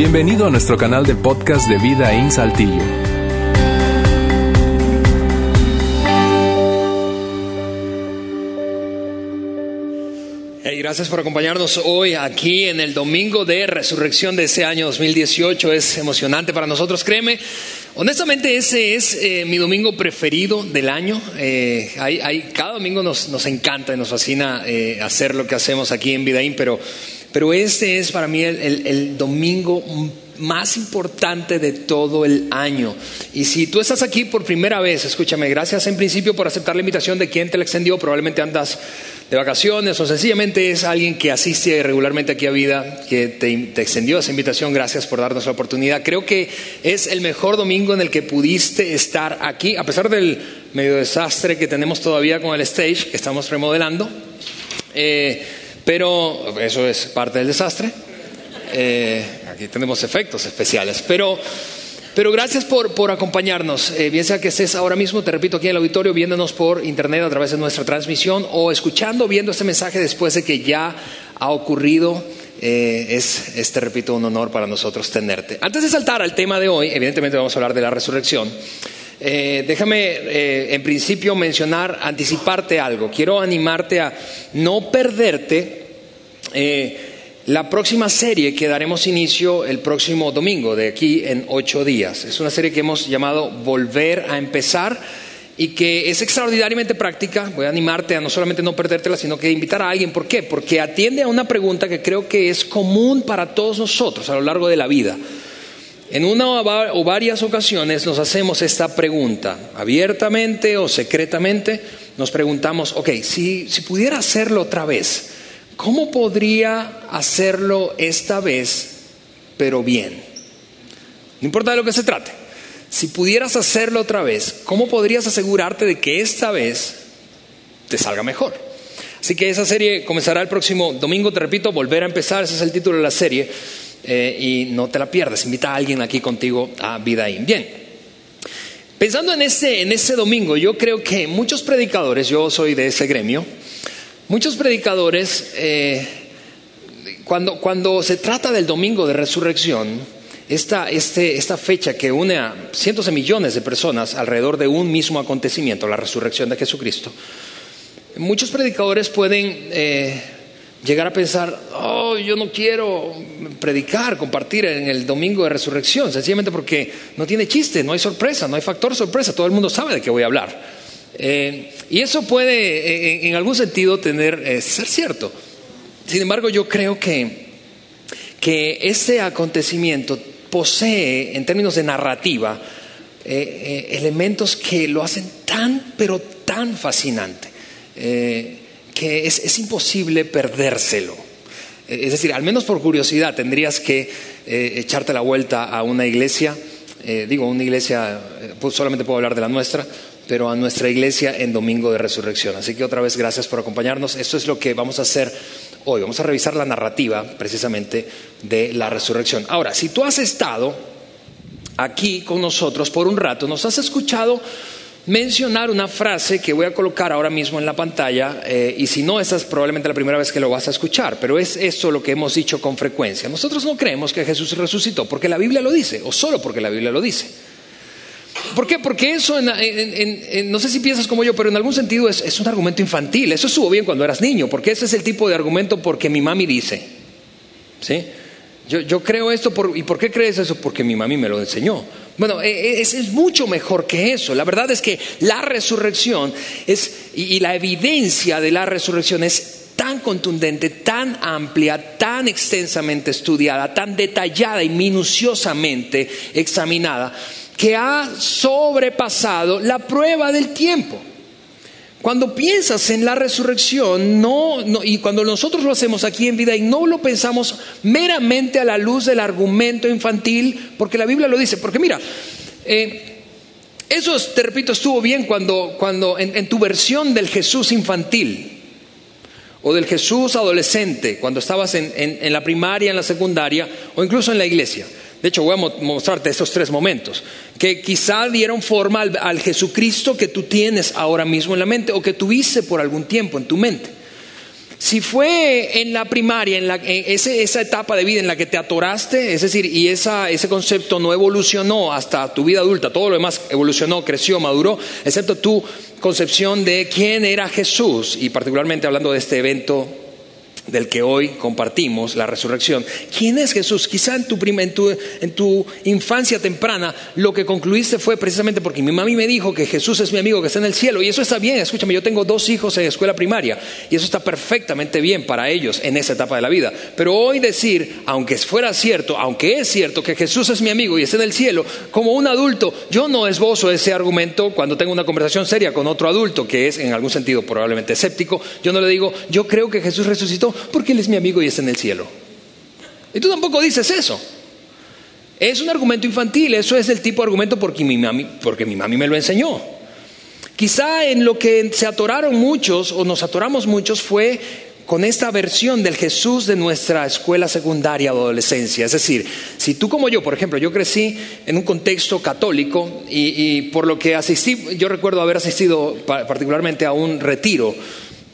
Bienvenido a nuestro canal de podcast de Vida en Saltillo. Hey, gracias por acompañarnos hoy aquí en el domingo de resurrección de ese año 2018. Es emocionante para nosotros, créeme. Honestamente, ese es eh, mi domingo preferido del año. Eh, hay, cada domingo nos, nos, encanta y nos fascina eh, hacer lo que hacemos aquí en Vidaín, pero pero este es para mí el, domingo más importante de todo el año. Y si tú estás aquí por primera vez, escúchame, gracias en principio por aceptar la invitación de quien te la extendió, probablemente andas de vacaciones o sencillamente es alguien que asiste regularmente aquí a vida, que te, te, extendió esa invitación, gracias por darnos la oportunidad. Creo que es el mejor domingo en el que pudiste estar aquí, a pesar del medio desastre que tenemos todavía con el stage que estamos remodelando. Eh, pero eso es parte del desastre. Eh, aquí tenemos efectos especiales. Pero, pero gracias por, por acompañarnos. Eh, bien sea que estés ahora mismo, te repito, aquí en el auditorio, viéndonos por internet a través de nuestra transmisión o escuchando, viendo este mensaje después de que ya ha ocurrido. Eh, es, es, te repito, un honor para nosotros tenerte. Antes de saltar al tema de hoy, evidentemente vamos a hablar de la resurrección. Eh, déjame eh, en principio mencionar, anticiparte algo. Quiero animarte a no perderte eh, la próxima serie que daremos inicio el próximo domingo, de aquí en ocho días. Es una serie que hemos llamado Volver a empezar y que es extraordinariamente práctica. Voy a animarte a no solamente no perdértela, sino que invitar a alguien. ¿Por qué? Porque atiende a una pregunta que creo que es común para todos nosotros a lo largo de la vida. En una o varias ocasiones nos hacemos esta pregunta, abiertamente o secretamente, nos preguntamos, ok, si, si pudiera hacerlo otra vez, ¿cómo podría hacerlo esta vez, pero bien? No importa de lo que se trate. Si pudieras hacerlo otra vez, ¿cómo podrías asegurarte de que esta vez te salga mejor? Así que esa serie comenzará el próximo domingo, te repito, volver a empezar, ese es el título de la serie. Eh, y no te la pierdas. Invita a alguien aquí contigo a Vidaín. Bien, pensando en ese, en ese domingo, yo creo que muchos predicadores, yo soy de ese gremio, muchos predicadores, eh, cuando, cuando se trata del domingo de resurrección, esta, este, esta fecha que une a cientos de millones de personas alrededor de un mismo acontecimiento, la resurrección de Jesucristo, muchos predicadores pueden eh, llegar a pensar, oh, yo no quiero predicar, compartir en el domingo de resurrección, sencillamente porque no tiene chiste, no hay sorpresa, no hay factor sorpresa, todo el mundo sabe de qué voy a hablar. Eh, y eso puede eh, en, algún sentido tener, eh, ser cierto. Sin embargo, yo creo que, que ese acontecimiento posee, en términos de narrativa, elementos que lo hacen tan, pero tan fascinante que es, imposible perdérselo. Es decir, al menos por curiosidad tendrías que echarte la vuelta a una iglesia, digo, una iglesia, pues solamente puedo hablar de la nuestra, pero a nuestra iglesia en Domingo de Resurrección. Así que otra vez gracias por acompañarnos. Esto es lo que vamos a hacer hoy. Vamos a revisar la narrativa precisamente de la resurrección. Ahora, si tú has estado aquí con nosotros por un rato, nos has escuchado mencionar una frase que voy a colocar ahora mismo en la pantalla, eh, y si no, esta es probablemente la primera vez que lo vas a escuchar, pero es esto lo que hemos dicho con frecuencia. Nosotros no creemos que Jesús resucitó porque la Biblia lo dice, o solo porque la Biblia lo dice. ¿Por qué? Porque eso, no sé si piensas como yo, pero en algún sentido es, es un argumento infantil. Eso estuvo bien cuando eras niño, porque ese es el tipo de argumento porque mi mami dice. ¿Sí? Yo, creo esto, por, ¿y por qué crees eso? Porque mi mami me lo enseñó. Bueno, e, e, es, mucho mejor que eso. La verdad es que la resurrección es, y, la evidencia de la resurrección es tan contundente, tan amplia, tan extensamente estudiada, tan detallada y minuciosamente examinada, que ha sobrepasado la prueba del tiempo. Cuando piensas en la resurrección, no, y cuando nosotros lo hacemos aquí en vida y no lo pensamos meramente a la luz del argumento infantil, porque la Biblia lo dice, porque mira, eh, eso, te repito, estuvo bien cuando, cuando en, tu versión del Jesús infantil o del Jesús adolescente, cuando estabas en la primaria, en la secundaria o incluso en la iglesia. De hecho, voy a mostrarte estos tres momentos, que quizá dieron forma al, Jesucristo que tú tienes ahora mismo en la mente o que tuviste por algún tiempo en tu mente. Si fue en la primaria, en, la, esa etapa de vida en la que te atoraste, es decir, y ese concepto no evolucionó hasta tu vida adulta, todo lo demás evolucionó, creció, maduró, excepto tu concepción de quién era Jesús, y particularmente hablando de este evento del que hoy compartimos, la resurrección. ¿Quién es Jesús? Quizá en tu, en, tu, infancia temprana lo que concluiste fue precisamente porque mi mami me dijo que Jesús es mi amigo que está en el cielo. Y eso está bien, escúchame, yo tengo dos hijos en escuela primaria y eso está perfectamente bien para ellos en esa etapa de la vida. Pero hoy decir, aunque fuera cierto, aunque es cierto que Jesús es mi amigo y está en el cielo, como un adulto, yo no esbozo ese argumento cuando tengo una conversación seria con otro adulto que es en algún sentido probablemente escéptico. Yo no le digo, yo creo que Jesús resucitó porque Él es mi amigo y está en el cielo. Y tú tampoco dices eso. Es un argumento infantil, eso es el tipo de argumento porque mi mami, porque mi mami me lo enseñó. Quizá en lo que se atoraron muchos o nos atoramos muchos fue con esta versión del Jesús de nuestra escuela secundaria o adolescencia. Es decir, si tú como yo, por ejemplo, yo crecí en un contexto católico y, y por lo que asistí, yo recuerdo haber asistido particularmente a un retiro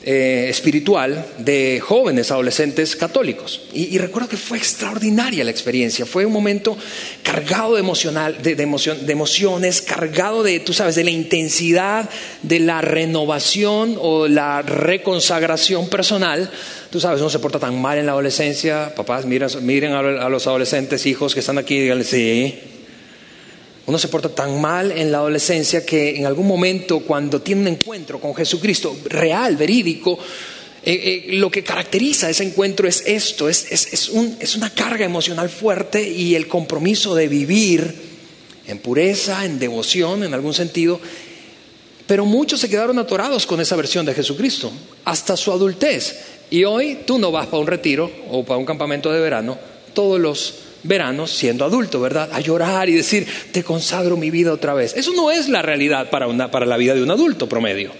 eh, espiritual de jóvenes adolescentes católicos. Y, recuerdo que fue extraordinaria la experiencia. Fue un momento cargado de, emocional, de, de emociones, cargado de, tú sabes, de la intensidad de la renovación o la reconsagración personal. Tú sabes, uno se porta tan mal en la adolescencia. Papás, miren a, los adolescentes, hijos que están aquí, díganle, sí, uno se porta tan mal en la adolescencia que en algún momento cuando tiene un encuentro con Jesucristo real, verídico, eh, eh, lo que caracteriza ese encuentro es esto, es, es, una carga emocional fuerte y el compromiso de vivir en pureza, en devoción, en algún sentido. Pero muchos se quedaron atorados con esa versión de Jesucristo, hasta su adultez. Y hoy tú no vas para un retiro o para un campamento de verano todos los veranos siendo adulto, ¿verdad? A llorar y decir, te consagro mi vida otra vez. Eso no es la realidad para, una, para la vida de un adulto promedio.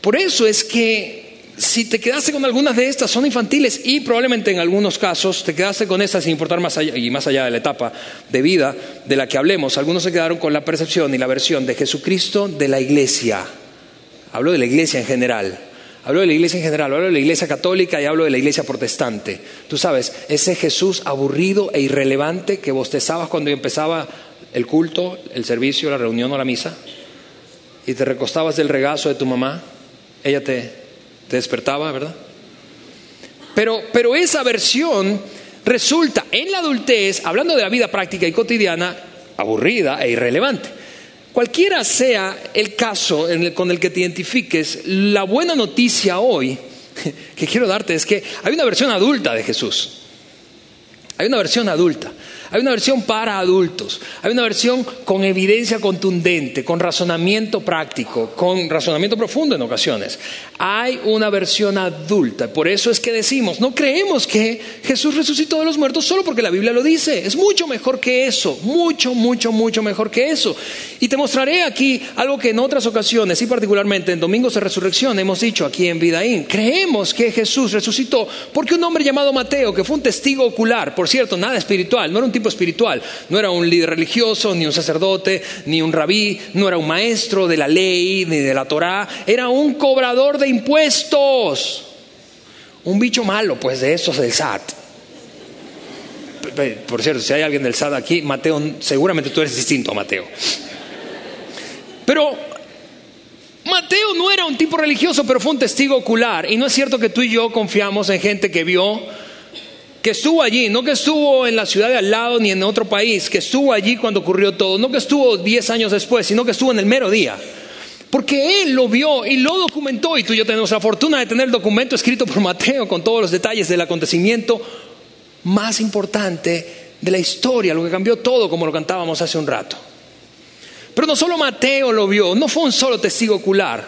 Por eso es que si te quedaste con algunas de estas, son infantiles y probablemente en algunos casos te quedaste con estas sin importar más allá y más allá de la etapa de vida de la que hablemos. Algunos se quedaron con la percepción y la versión de Jesucristo de la iglesia. Hablo de la iglesia en general. Hablo de la iglesia en general, hablo de la iglesia católica y hablo de la iglesia protestante. Tú sabes, ese Jesús aburrido e irrelevante que bostezabas cuando empezaba el culto, el servicio, la reunión o la misa, y te recostabas del regazo de tu mamá, ella te, despertaba, ¿verdad? Pero, pero esa versión resulta en la adultez, hablando de la vida práctica y cotidiana, aburrida e irrelevante. Cualquiera sea el caso con el que te identifiques, la buena noticia hoy que quiero darte es que hay una versión adulta de Jesús. Hay una versión adulta. Hay una versión para adultos, hay una versión con evidencia contundente, con razonamiento práctico, con razonamiento profundo en ocasiones. Hay una versión adulta. Por eso es que decimos, no creemos que Jesús resucitó de los muertos solo porque la Biblia lo dice. Es mucho mejor que eso, mucho, mucho, mucho mejor que eso. Y te mostraré aquí algo que en otras ocasiones, y particularmente en Domingos de Resurrección, hemos dicho aquí en Vidaín. Creemos que Jesús resucitó porque un hombre llamado Mateo, que fue un testigo ocular, por cierto, nada espiritual, no era un tipo espiritual. No era un líder religioso, ni un sacerdote, ni un rabí, no era un maestro de la ley, ni de la Torá. Era un cobrador de impuestos. Un bicho malo, pues de esos del SAT. Por cierto, si hay alguien del SAT aquí, Mateo, seguramente tú eres distinto a Mateo. Pero Mateo no era un tipo religioso, pero fue un testigo ocular. Y no es cierto que tú y yo confiamos en gente que vio que estuvo allí, no que estuvo en la ciudad de al lado ni en otro país, que estuvo allí cuando ocurrió todo, no que estuvo diez años después, sino que estuvo en el mero día. Porque él lo vio y lo documentó y tú y yo tenemos la fortuna de tener el documento escrito por Mateo con todos los detalles del acontecimiento más importante de la historia, lo que cambió todo como lo cantábamos hace un rato. Pero no solo Mateo lo vio, no fue un solo testigo ocular.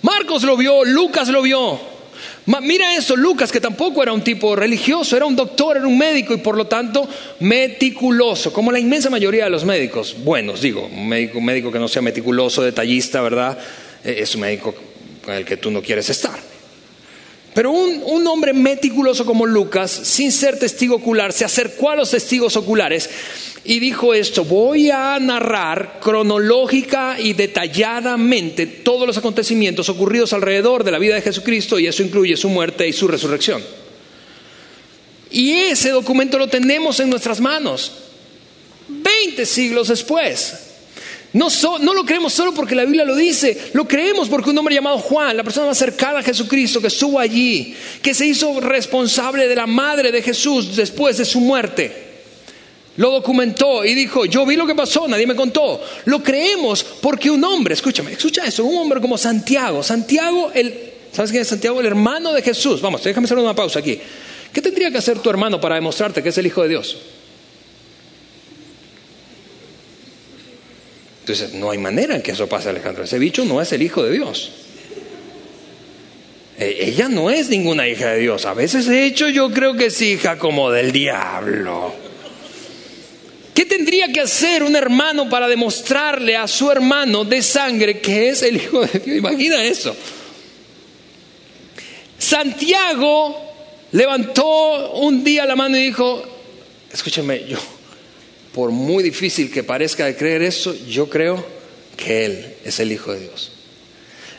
Marcos lo vio, Lucas lo vio, Mira eso, Lucas, que tampoco era un tipo religioso, era un doctor, era un médico y por lo tanto meticuloso, como la inmensa mayoría de los médicos. Buenos, digo, un médico, un médico que no sea meticuloso, detallista, ¿verdad? Eh, es un médico con el que tú no quieres estar. Pero un, un, hombre meticuloso como Lucas, sin ser testigo ocular, se acercó a los testigos oculares y dijo esto, voy a narrar cronológica y detalladamente todos los acontecimientos ocurridos alrededor de la vida de Jesucristo y eso incluye su muerte y su resurrección. Y ese documento lo tenemos en nuestras manos, 20 siglos después. No, no, lo creemos solo porque la Biblia lo dice, lo creemos porque un hombre llamado Juan, la persona más cercana a Jesucristo, que estuvo allí, que se hizo responsable de la madre de Jesús después de su muerte, lo documentó y dijo, yo vi lo que pasó, nadie me contó. Lo creemos porque un hombre, escúchame, escucha eso, un hombre como Santiago, Santiago, el, ¿sabes quién es Santiago? El hermano de Jesús. Vamos, déjame hacer una pausa aquí. ¿Qué tendría que hacer tu hermano para demostrarte que es el Hijo de Dios? Entonces, no hay manera en que eso pase, Alejandro. Ese bicho no es el hijo de Dios. E, ella no es ninguna hija de Dios. A veces, de hecho, yo creo que es hija como del diablo. ¿Qué tendría que hacer un hermano para demostrarle a su hermano de sangre que es el hijo de Dios? Imagina eso. Santiago levantó un día la mano y dijo, escúcheme, yo por muy difícil que parezca de creer eso, yo creo que Él es el Hijo de Dios.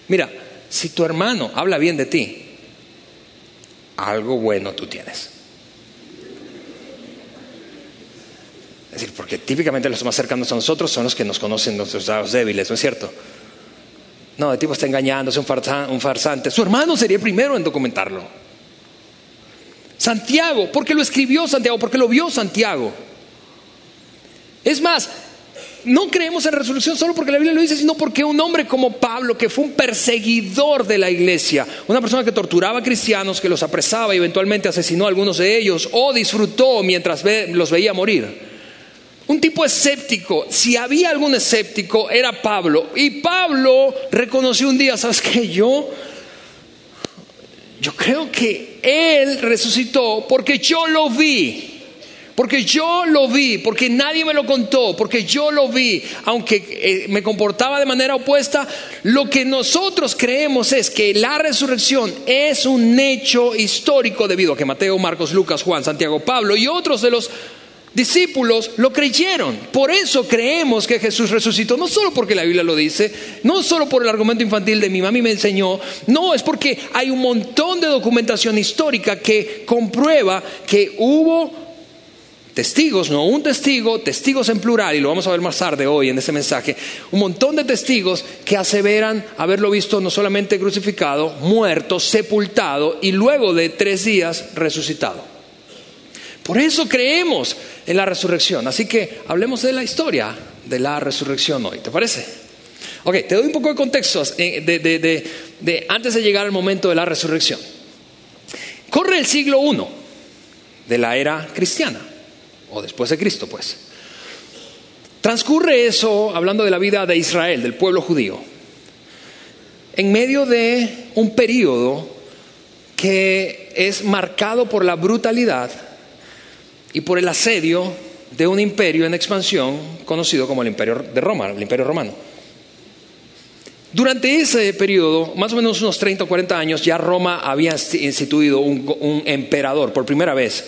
Mira, si tu hermano habla bien de ti, algo bueno tú tienes. Es decir, porque típicamente los más cercanos a nosotros son los que nos conocen nuestros lados débiles, ¿no es cierto? No, el tipo está engañando, es un, un farsante. Su hermano sería el primero en documentarlo. Santiago, porque lo escribió Santiago, porque lo vio Santiago. Es más, no creemos en resolución solo porque la Biblia lo dice, sino porque un hombre como Pablo, que fue un perseguidor de la iglesia, una persona que torturaba a cristianos, que los apresaba y eventualmente asesinó a algunos de ellos, o disfrutó mientras los veía morir. Un tipo escéptico, si había algún escéptico, era Pablo. Y Pablo reconoció un día, ¿sabes qué? Yo, yo creo que él resucitó porque yo lo vi. Porque yo lo vi, porque nadie me lo contó, porque yo lo vi, aunque eh, me comportaba de manera opuesta, lo que nosotros creemos es que la resurrección es un hecho histórico debido a que Mateo, Marcos, Lucas, Juan, Santiago, Pablo y otros de los discípulos lo creyeron. Por eso creemos que Jesús resucitó, no solo porque la Biblia lo dice, no solo por el argumento infantil de mi mami me enseñó, no, es porque hay un montón de documentación histórica que comprueba que hubo testigos, no un testigo, testigos en plural, y lo vamos a ver más tarde hoy en ese mensaje, un montón de testigos que aseveran haberlo visto no solamente crucificado, muerto, sepultado y luego de tres días resucitado. Por eso creemos en la resurrección. Así que hablemos de la historia de la resurrección hoy, ¿te parece? Ok, te doy un poco de contexto eh, de, antes de llegar al momento de la resurrección. Corre el siglo I de la era cristiana después de Cristo, pues. Transcurre eso hablando de la vida de Israel, del pueblo judío, en medio de un periodo que es marcado por la brutalidad y por el asedio de un imperio en expansión conocido como el imperio de Roma, el imperio romano. Durante ese periodo, más o menos unos 30 o 40 años, ya Roma había instituido un, un emperador por primera vez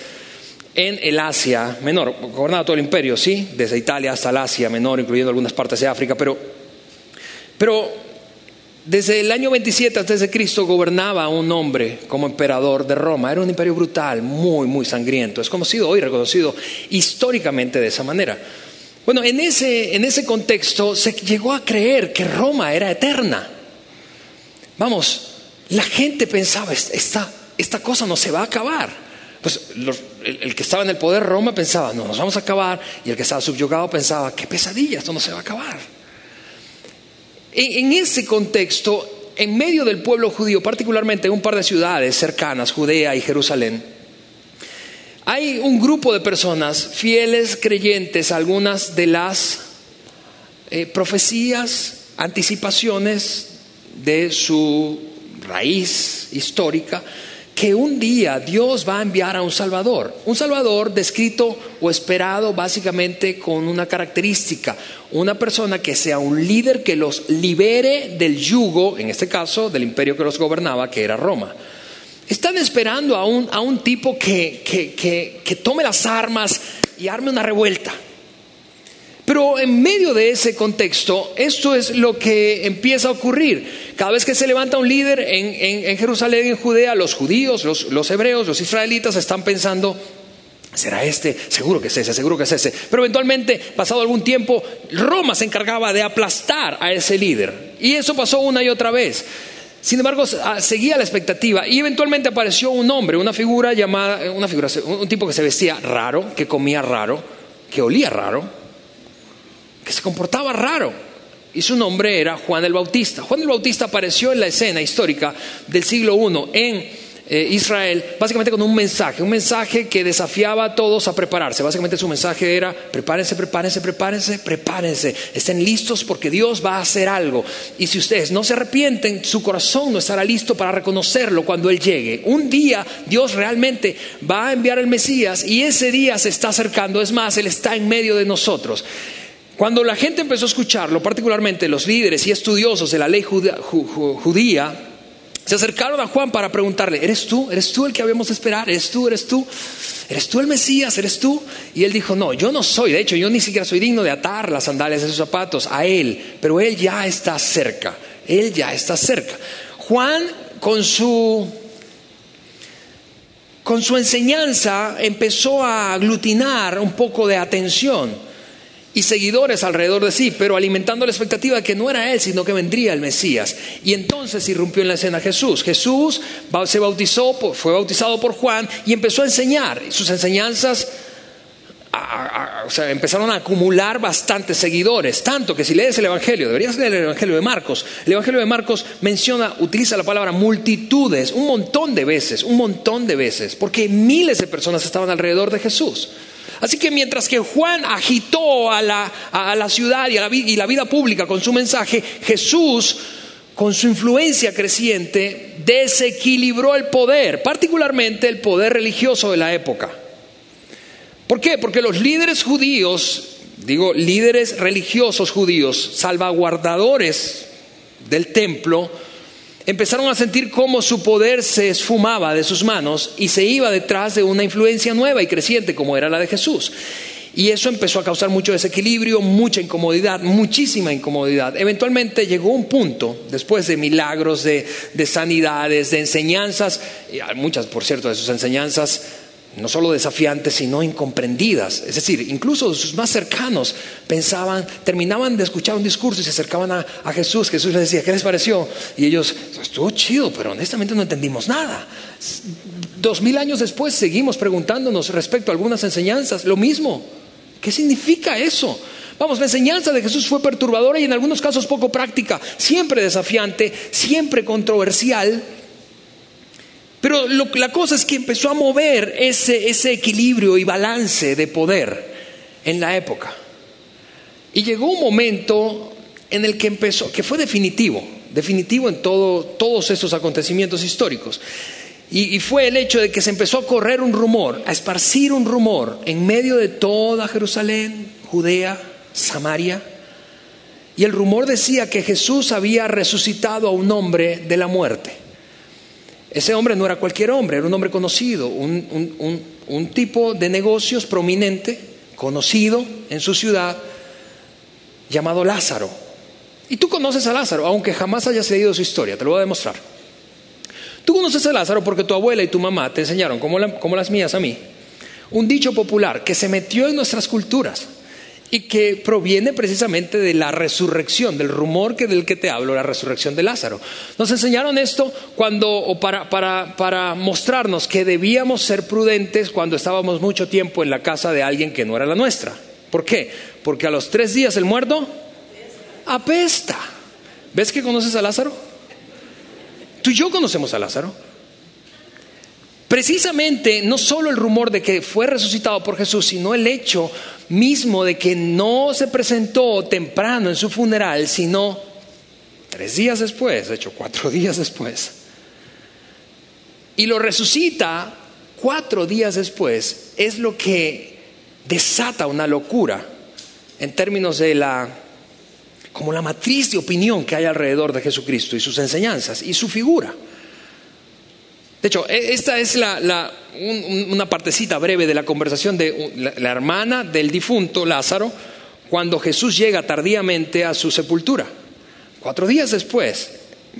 en el Asia Menor, gobernaba todo el imperio, sí, desde Italia hasta el Asia Menor, incluyendo algunas partes de África, pero, pero desde el año 27 antes de Cristo gobernaba un hombre como emperador de Roma. Era un imperio brutal, muy, muy sangriento. Es conocido hoy, reconocido históricamente de esa manera. Bueno, en ese, en ese contexto se llegó a creer que Roma era eterna. Vamos, la gente pensaba, esta, esta cosa no se va a acabar. Pues el, que estaba en el poder Roma pensaba, no, nos vamos a acabar, y el que estaba subyugado pensaba, qué pesadilla, esto no se va a acabar. En, ese contexto, en medio del pueblo judío, particularmente en un par de ciudades cercanas, Judea y Jerusalén, hay un grupo de personas fieles, creyentes, algunas de las eh, profecías, anticipaciones de su raíz histórica, que un día Dios va a enviar a un Salvador. Un Salvador descrito o esperado básicamente con una característica, una persona que sea un líder que los libere del yugo, en este caso del imperio que los gobernaba, que era Roma. Están esperando a un, a un tipo que, que, que tome las armas y arme una revuelta. Pero en medio de ese contexto, esto es lo que empieza a ocurrir. Cada vez que se levanta un líder en, Jerusalén, en Judea, los judíos, los, hebreos, los israelitas están pensando, ¿Será este? Seguro que es ese, seguro que es ese. Pero eventualmente, pasado algún tiempo, Roma se encargaba de aplastar a ese líder. Y eso pasó una y otra vez. Sin embargo, ah, seguía la expectativa y eventualmente apareció un hombre, una figura llamada, una figura, un tipo que se vestía raro, que comía raro, que olía raro, que se comportaba raro. Y su nombre era Juan el Bautista. Juan el Bautista apareció en la escena histórica del siglo I en eh, Israel, básicamente con un mensaje, un mensaje que desafiaba a todos a prepararse. Básicamente su mensaje era, prepárense, prepárense, prepárense, prepárense, estén listos porque Dios va a hacer algo. Y si ustedes no se arrepienten, su corazón no estará listo para reconocerlo cuando Él llegue. Un día Dios realmente va a enviar el Mesías y ese día se está acercando. Es más, Él está en medio de nosotros. Cuando la gente empezó a escucharlo, particularmente los líderes y estudiosos de la ley judía, se acercaron a Juan para preguntarle, ¿eres tú? ¿Eres tú el que habíamos de esperar? ¿Eres tú? ¿Eres tú? ¿Eres tú el Mesías? ¿Eres tú? Y él dijo, no, yo no soy. De hecho, yo ni siquiera soy digno de atar las sandalias de sus zapatos a él, pero él ya está cerca. Él ya está cerca. Juan, con su, con su enseñanza, empezó a aglutinar un poco de atención y seguidores alrededor de sí, pero alimentando la expectativa de que no era él, sino que vendría el Mesías. Y entonces irrumpió en la escena Jesús. Jesús se bautizó, fue bautizado por Juan y empezó a enseñar. Sus enseñanzas empezaron a acumular bastantes seguidores, tanto que si lees el Evangelio, deberías leer el Evangelio de Marcos. El Evangelio de Marcos menciona, utiliza la palabra multitudes un montón de veces, un montón de veces, porque miles de personas estaban alrededor de Jesús. Así que mientras que Juan agitó a la, ciudad y, a la, y la vida pública con su mensaje, Jesús, con su influencia creciente, desequilibró el poder, particularmente el poder religioso de la época. ¿Por qué? Porque los líderes judíos, digo líderes religiosos judíos, salvaguardadores del templo, empezaron a sentir cómo su poder se esfumaba de sus manos y se iba detrás de una influencia nueva y creciente como era la de Jesús. Y eso empezó a causar mucho desequilibrio, mucha incomodidad, muchísima incomodidad. Eventualmente llegó un punto, después de milagros, de, de sanidades, de enseñanzas, y muchas, por cierto, de sus enseñanzas no solo desafiantes, sino incomprendidas. Es decir, incluso sus más cercanos pensaban, terminaban de escuchar un discurso y se acercaban a, Jesús. Jesús les decía, ¿qué les pareció? Y ellos, estuvo chido, pero honestamente no entendimos nada. Dos mil años después seguimos preguntándonos respecto a algunas enseñanzas, lo mismo. ¿Qué significa eso? Vamos, la enseñanza de Jesús fue perturbadora y en algunos casos poco práctica, siempre desafiante, siempre controversial pero la cosa es que empezó a mover ese, ese equilibrio y balance de poder en la época. Y llegó un momento en el que empezó, que fue definitivo, definitivo en todo, todos estos acontecimientos históricos. Y, fue el hecho de que se empezó a correr un rumor, a esparcir un rumor en medio de toda Jerusalén, Judea, Samaria. Y el rumor decía que Jesús había resucitado a un hombre de la muerte. Ese hombre no era cualquier hombre, era un hombre conocido, un, tipo de negocios prominente, conocido en su ciudad, llamado Lázaro. Y tú conoces a Lázaro, aunque jamás hayas leído su historia, te lo voy a demostrar. Tú conoces a Lázaro porque tu abuela y tu mamá te enseñaron, como, como las mías a mí, un dicho popular que se metió en nuestras culturas y que proviene precisamente de la resurrección, del rumor que del que te hablo, la resurrección de Lázaro. Nos enseñaron esto cuando, para, para, para mostrarnos que debíamos ser prudentes cuando estábamos mucho tiempo en la casa de alguien que no era la nuestra. ¿Por qué? Porque a los tres días el muerto apesta. ¿Ves que conoces a Lázaro? Tú y yo conocemos a Lázaro. Precisamente no solo el rumor de que fue resucitado por Jesús, sino el hecho mismo de que no se presentó temprano en su funeral, sino tres días después, de hecho cuatro días después. Y lo resucita cuatro días después, es lo que desata una locura en términos de la como la matriz de opinión que hay alrededor de Jesucristo y sus enseñanzas y su figura. De hecho, e, esta es una partecita breve de la conversación de la hermana del difunto Lázaro cuando Jesús llega tardíamente a su sepultura. Cuatro días después,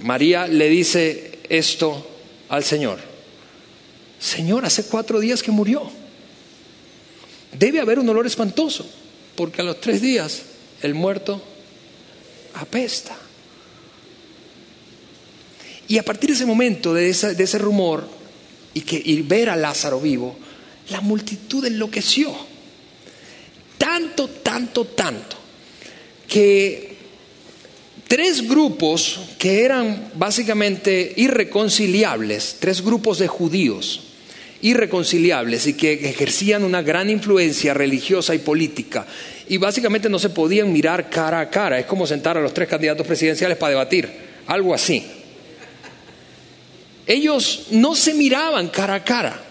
María le dice esto al Señor. Señor, hace cuatro días que murió. Debe haber un olor espantoso, porque a los tres días el muerto apesta. Y a partir de ese momento, de, ese rumor, y, que, y ver a Lázaro vivo, la multitud enloqueció. Tanto, tanto, tanto, que tres grupos que eran básicamente irreconciliables, tres grupos de judíos irreconciliables y que ejercían una gran influencia religiosa y política y básicamente no se podían mirar cara a cara, es como sentar a los tres candidatos presidenciales para debatir, algo así. Ellos no se miraban cara a cara.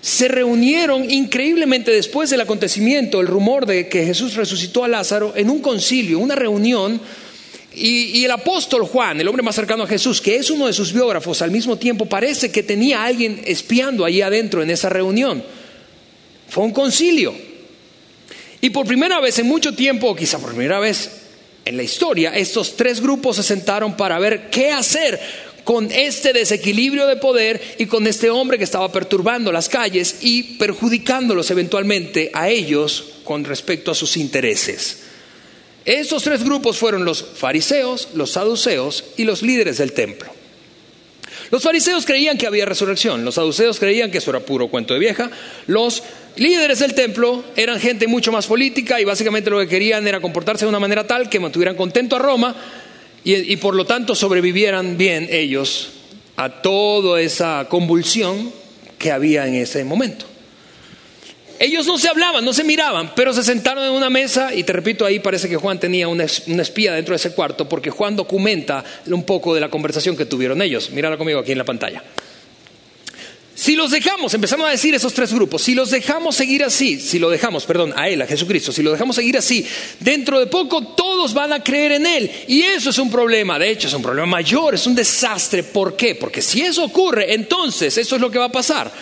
Se reunieron increíblemente después del acontecimiento, el rumor de que Jesús resucitó a Lázaro, en un concilio, una reunión, y, el apóstol Juan, el hombre más cercano a Jesús, que es uno de sus biógrafos, al mismo tiempo parece que tenía a alguien espiando allí adentro en esa reunión. Fue un concilio. Y por primera vez en mucho tiempo, o quizá por primera vez en la historia, estos tres grupos se sentaron para ver qué hacer con este desequilibrio de poder y con este hombre que estaba perturbando las calles y perjudicándolos eventualmente a ellos con respecto a sus intereses. Estos tres grupos fueron los fariseos, los saduceos y los líderes del templo. Los fariseos creían que había resurrección, los saduceos creían que eso era puro cuento de vieja, los líderes del templo eran gente mucho más política y básicamente lo que querían era comportarse de una manera tal que mantuvieran contento a Roma y, por lo tanto sobrevivieran bien ellos a toda esa convulsión que había en ese momento. Ellos no se hablaban, no se miraban, pero se sentaron en una mesa y te repito, ahí parece que Juan tenía una, espía dentro de ese cuarto porque Juan documenta un poco de la conversación que tuvieron ellos. Míralo conmigo aquí en la pantalla. Si los dejamos, empezamos a decir esos tres grupos, si los dejamos seguir así, si lo dejamos, perdón, a Él, a Jesucristo, si lo dejamos seguir así, dentro de poco todos van a creer en Él. Y eso es un problema, de hecho es un problema mayor, es un desastre. ¿Por qué? Porque si eso ocurre, entonces eso es lo que va a pasar.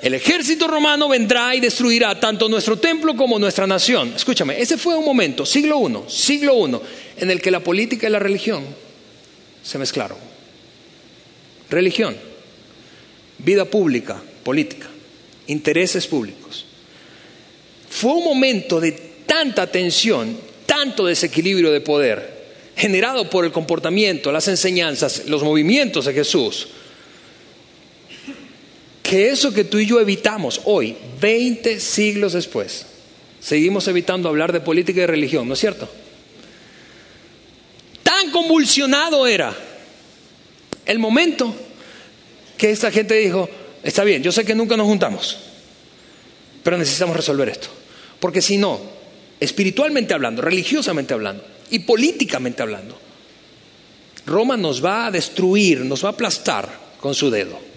El ejército romano vendrá y destruirá tanto nuestro templo como nuestra nación. Escúchame, ese fue un momento, siglo I, siglo I, en el que la política y la religión se mezclaron. Religión vida pública, política, intereses públicos. Fue un momento de tanta tensión, tanto desequilibrio de poder, generado por el comportamiento, las enseñanzas, los movimientos de Jesús, que eso que tú y yo evitamos hoy, 20 siglos después, seguimos evitando hablar de política y religión, ¿no es cierto? Tan convulsionado era el momento que esta gente dijo, está bien, yo sé que nunca nos juntamos, pero necesitamos resolver esto. Porque si no, espiritualmente hablando, religiosamente hablando y políticamente hablando, Roma nos va a destruir, nos va a aplastar con su dedo.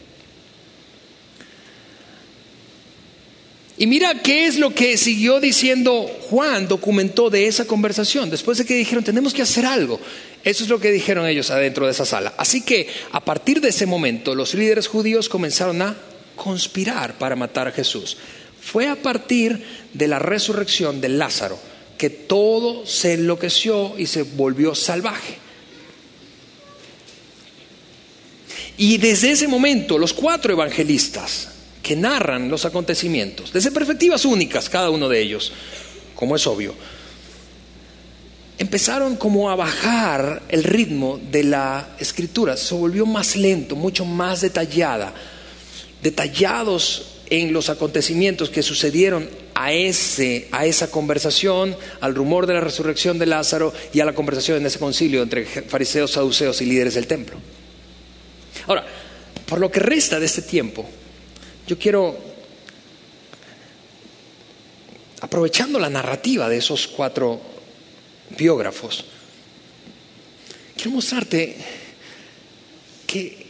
Y mira qué es lo que siguió diciendo Juan, documentó de esa conversación, después de que dijeron, tenemos que hacer algo. Eso es lo que dijeron ellos adentro de esa sala. Así que a partir de ese momento los líderes judíos comenzaron a conspirar para matar a Jesús. Fue a partir de la resurrección de Lázaro que todo se enloqueció y se volvió salvaje. Y desde ese momento los cuatro evangelistas que narran los acontecimientos, desde perspectivas únicas cada uno de ellos, como es obvio, empezaron como a bajar el ritmo de la escritura, se volvió más lento, mucho más detallada, detallados en los acontecimientos que sucedieron a, ese, a esa conversación, al rumor de la resurrección de Lázaro y a la conversación en ese concilio entre fariseos, saduceos y líderes del templo. Ahora, por lo que resta de este tiempo, yo quiero, aprovechando la narrativa de esos cuatro biógrafos. Quiero mostrarte que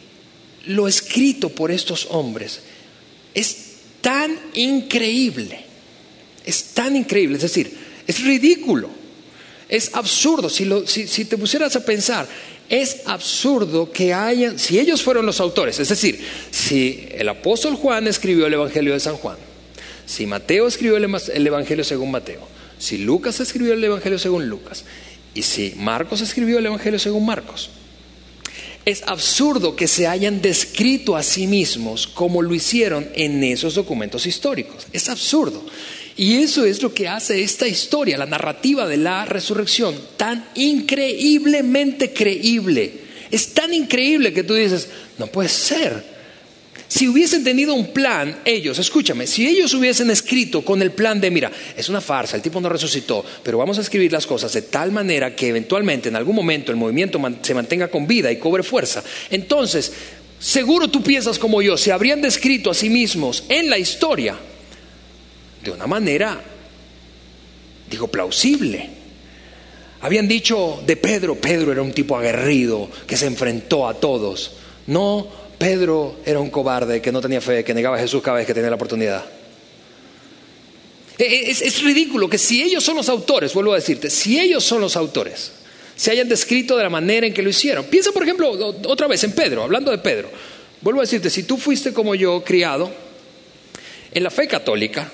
lo escrito por estos hombres es tan increíble, es tan increíble, es decir, es ridículo, es absurdo. Si, si te pusieras a pensar, es absurdo que hayan, si ellos fueron los autores, es decir, si el apóstol Juan escribió el Evangelio de San Juan, si Mateo escribió el Evangelio según Mateo, si Lucas escribió el Evangelio según Lucas, y si Marcos escribió el Evangelio según Marcos, es absurdo que se hayan descrito a sí mismos como lo hicieron en esos documentos históricos. Es absurdo. Y eso es lo que hace esta historia, la narrativa de la resurrección, tan increíblemente creíble. Es tan increíble que tú dices, no puede ser. Si hubiesen tenido un plan, ellos, escúchame, si ellos hubiesen escrito con el plan de, mira, es una farsa, el tipo no resucitó, pero vamos a escribir las cosas de tal manera que eventualmente en algún momento el movimiento se mantenga con vida y cobre fuerza, entonces, seguro tú piensas como yo, se habrían descrito a sí mismos en la historia de una manera, digo, plausible. Habían dicho de Pedro, Pedro era un tipo aguerrido que se enfrentó a todos. No, Pedro era un cobarde que no tenía fe, que negaba a Jesús cada vez que tenía la oportunidad. E, e, es, es, ridículo que si ellos son los autores, vuelvo a decirte, si ellos son los autores, se hayan descrito de la manera en que lo hicieron. Piensa, por ejemplo, otra vez en Pedro, hablando de Pedro. Vuelvo a decirte, si tú fuiste como yo, criado en la fe católica,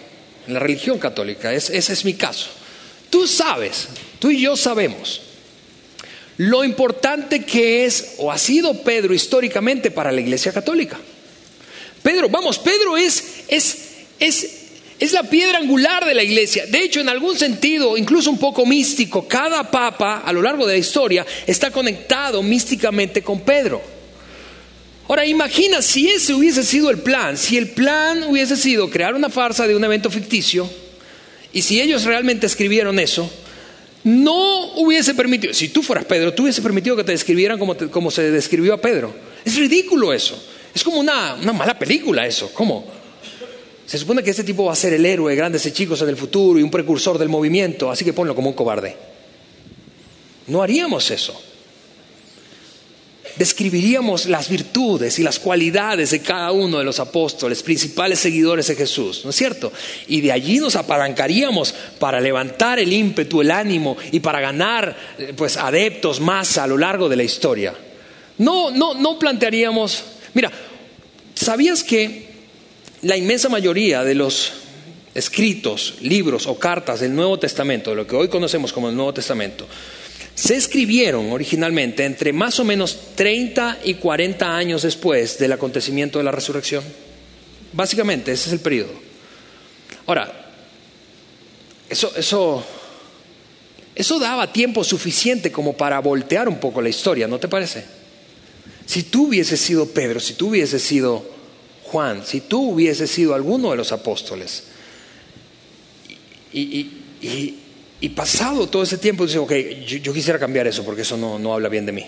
en la religión católica, ese es mi caso. Tú sabes, tú y yo sabemos lo importante que es o ha sido Pedro históricamente para la Iglesia Católica. Pedro, vamos, Pedro es, es, es, es la piedra angular de la Iglesia. De hecho, en algún sentido, incluso un poco místico, cada papa a lo largo de la historia está conectado místicamente con Pedro. Ahora imagina si ese hubiese sido el plan, si el plan hubiese sido crear una farsa de un evento ficticio, y si ellos realmente escribieron eso, no hubiese permitido, si tú fueras Pedro, tú hubiese permitido que te describieran como, como se describió a Pedro. Es ridículo eso, es como una, una mala película eso, ¿cómo? Se supone que este tipo va a ser el héroe de grandes chicos en el futuro y un precursor del movimiento, así que ponlo como un cobarde. No haríamos eso describiríamos las virtudes y las cualidades de cada uno de los apóstoles, principales seguidores de Jesús, ¿no es cierto? Y de allí nos apalancaríamos para levantar el ímpetu, el ánimo y para ganar eh, pues adeptos más a lo largo de la historia. No, no, no plantearíamos, mira, ¿sabías que la inmensa mayoría de los escritos, libros o cartas del Nuevo Testamento, de lo que hoy conocemos como el Nuevo Testamento, se escribieron originalmente entre más o menos 30 y 40 años después del acontecimiento de la resurrección. Básicamente, ese es el periodo. Ahora, eso, eso, eso daba tiempo suficiente como para voltear un poco la historia, ¿no te parece? Si tú hubieses sido Pedro, si tú hubieses sido Juan, si tú hubieses sido alguno de los apóstoles, y, y y pasado todo ese tiempo, dice, ok, yo, quisiera cambiar eso porque eso no, no habla bien de mí.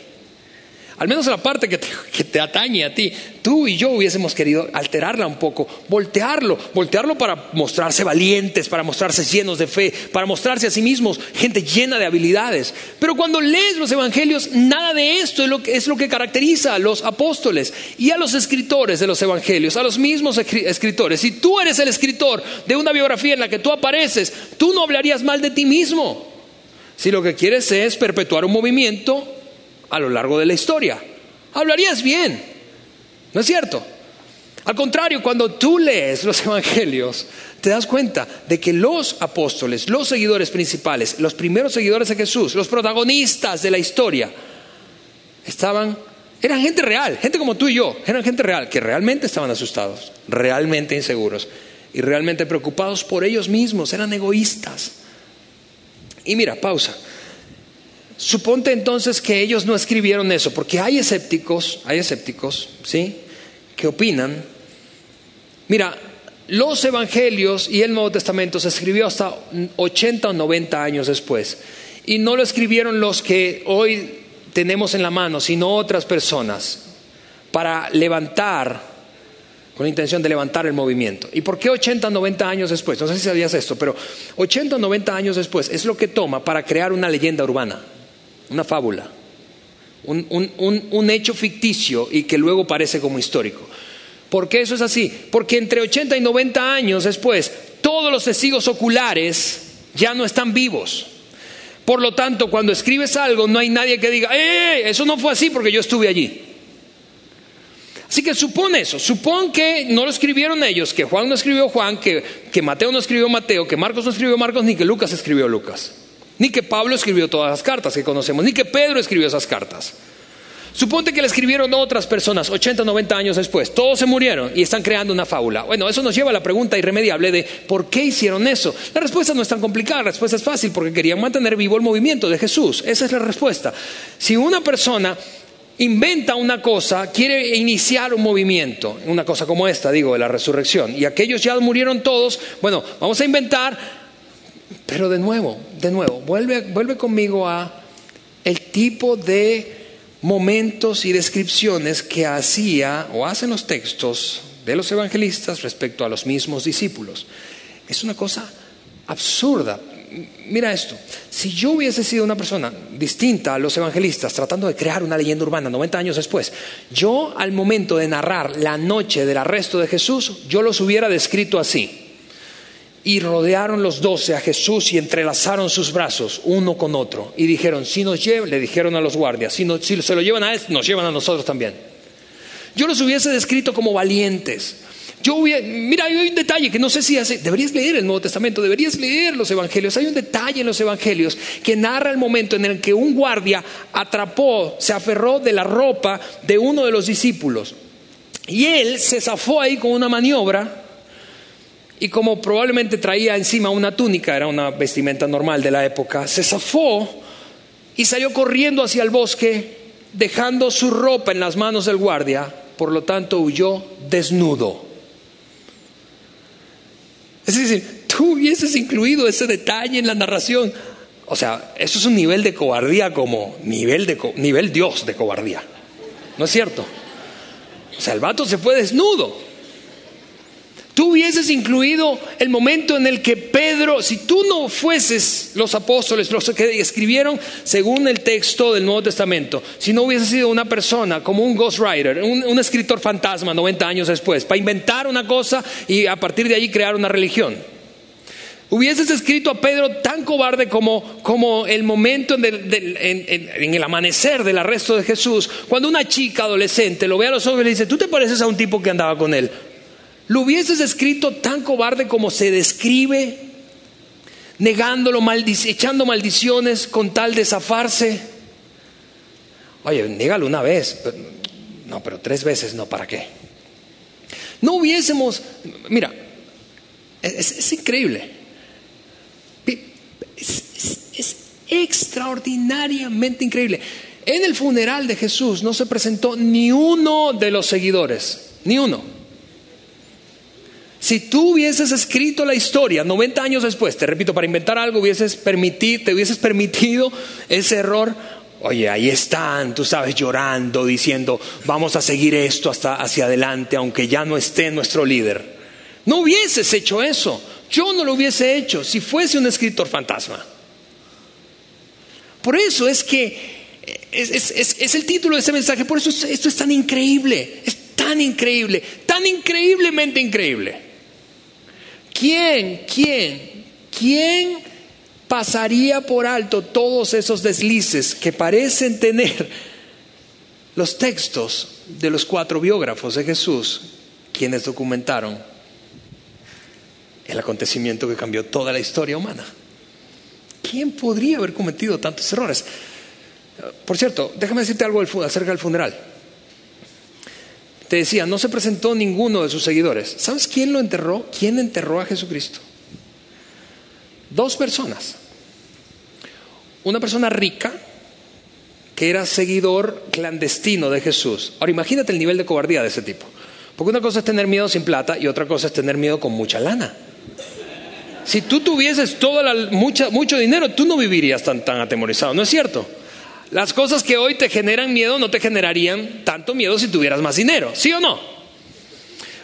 Al menos la parte que te, atañe a ti, tú y yo hubiésemos querido alterarla un poco, voltearlo, voltearlo para mostrarse valientes, para mostrarse llenos de fe, para mostrarse a sí mismos gente llena de habilidades. Pero cuando lees los evangelios, nada de esto es lo que, es lo que caracteriza a los apóstoles y a los escritores de los evangelios, a los mismos escritores. Si tú eres el escritor de una biografía en la que tú apareces, tú no hablarías mal de ti mismo. Si lo que quieres es perpetuar un movimiento, a lo largo de la historia. Hablarías bien, ¿no es cierto? Al contrario, cuando tú lees los evangelios, te das cuenta de que los apóstoles, los seguidores principales, los primeros seguidores de Jesús, los protagonistas de la historia, estaban, eran gente real, gente como tú y yo, eran gente real, que realmente estaban asustados, realmente inseguros y realmente preocupados por ellos mismos, eran egoístas. Y mira, pausa. Suponte entonces que ellos no escribieron eso, porque hay escépticos, hay escépticos, ¿sí? Que opinan. Mira, los evangelios y el Nuevo Testamento se escribió hasta 80 o 90 años después. Y no lo escribieron los que hoy tenemos en la mano, sino otras personas, para levantar, con la intención de levantar el movimiento. ¿Y por qué 80 o 90 años después? No sé si sabías esto, pero 80 o 90 años después es lo que toma para crear una leyenda urbana una fábula, un, hecho ficticio y que luego parece como histórico. ¿Por qué eso es así? Porque entre 80 y 90 años después, todos los testigos oculares ya no están vivos. Por lo tanto, cuando escribes algo, no hay nadie que diga, ¡eh! Eso no fue así porque yo estuve allí. Así que supone eso, supón que no lo escribieron ellos, que Juan no escribió Juan, que, que Mateo no escribió Mateo, que Marcos no escribió Marcos, ni que Lucas escribió Lucas, ni que Pablo escribió todas las cartas que conocemos, ni que Pedro escribió esas cartas. Suponte que le escribieron otras personas 80, 90 años después. Todos se murieron y están creando una fábula. Bueno, eso nos lleva a la pregunta irremediable de ¿por qué hicieron eso? La respuesta no es tan complicada, la respuesta es fácil porque querían mantener vivo el movimiento de Jesús. Esa es la respuesta. Si una persona inventa una cosa, quiere iniciar un movimiento, una cosa como esta, digo, de la resurrección, y aquellos ya murieron todos, bueno, vamos a inventar, pero de nuevo, de nuevo, vuelve, vuelve conmigo a el tipo de momentos y descripciones que hacía o hacen los textos de los evangelistas respecto a los mismos discípulos. Es una cosa absurda. Mira esto, si yo hubiese sido una persona distinta a los evangelistas tratando de crear una leyenda urbana 90 años después, yo al momento de narrar la noche del arresto de Jesús, yo los hubiera descrito así y rodearon los doce a Jesús y entrelazaron sus brazos uno con otro y dijeron, si nos llevan, le dijeron a los guardias, si, se lo llevan a él, nos llevan a nosotros también. Yo los hubiese descrito como valientes. Yo hubiera, mira, hay un detalle que no sé si hace, deberías leer el Nuevo Testamento, deberías leer los Evangelios. Hay un detalle en los Evangelios que narra el momento en el que un guardia atrapó, se aferró de la ropa de uno de los discípulos. Y él se zafó ahí con una maniobra y como probablemente traía encima una túnica, era una vestimenta normal de la época, se zafó y salió corriendo hacia el bosque, dejando su ropa en las manos del guardia, por lo tanto huyó desnudo. Es decir, tú hubieses incluido ese detalle en la narración. O sea, eso es un nivel de cobardía como nivel, de, nivel Dios de cobardía. ¿No es cierto? O sea, el vato se fue desnudo. Tú hubieses incluido el momento en el que Pedro, si tú no fueses los apóstoles, los que escribieron según el texto del Nuevo Testamento, si no hubieses sido una persona como un ghostwriter, un, un escritor fantasma 90 años después, para inventar una cosa y a partir de ahí crear una religión. Hubieses escrito a Pedro tan cobarde como, como el momento en, en, el amanecer del arresto de Jesús, cuando una chica adolescente lo ve a los ojos y le dice, tú te pareces a un tipo que andaba con él. ¿Lo hubieses escrito tan cobarde como se describe, negándolo, echando maldiciones con tal de zafarse? Oye, négalo una vez. No, pero tres veces no, ¿para qué? No hubiésemos, mira, es, increíble. es extraordinariamente increíble. En el funeral de Jesús no se presentó ni uno de los seguidores, ni uno. Si tú hubieses escrito la historia 90 años después, te repito, para inventar algo hubieses permitido, te hubieses permitido ese error, oye, ahí están, tú sabes, llorando, diciendo, vamos a seguir esto hasta hacia adelante, aunque ya no esté nuestro líder. No hubieses hecho eso. Yo no lo hubiese hecho si fuese un escritor fantasma. Por eso es que es, es el título de ese mensaje, por eso esto es tan increíble, es tan increíble, tan increíblemente increíble. ¿Quién, quién, quién pasaría por alto todos esos deslices que parecen tener los textos de los cuatro biógrafos de Jesús, quienes documentaron el acontecimiento que cambió toda la historia humana? ¿Quién podría haber cometido tantos errores? Por cierto, déjame decirte algo acerca del funeral. Te decía, no se presentó ninguno de sus seguidores. ¿Sabes quién lo enterró? ¿Quién enterró a Jesucristo? Dos personas. Una persona rica que era seguidor clandestino de Jesús. Ahora imagínate el nivel de cobardía de ese tipo. Porque una cosa es tener miedo sin plata y otra cosa es tener miedo con mucha lana. Si tú tuvieses todo mucho dinero, tú no vivirías tan, tan atemorizado, ¿no es cierto? Las cosas que hoy te generan miedo no te generarían tanto miedo si tuvieras más dinero, ¿sí o no?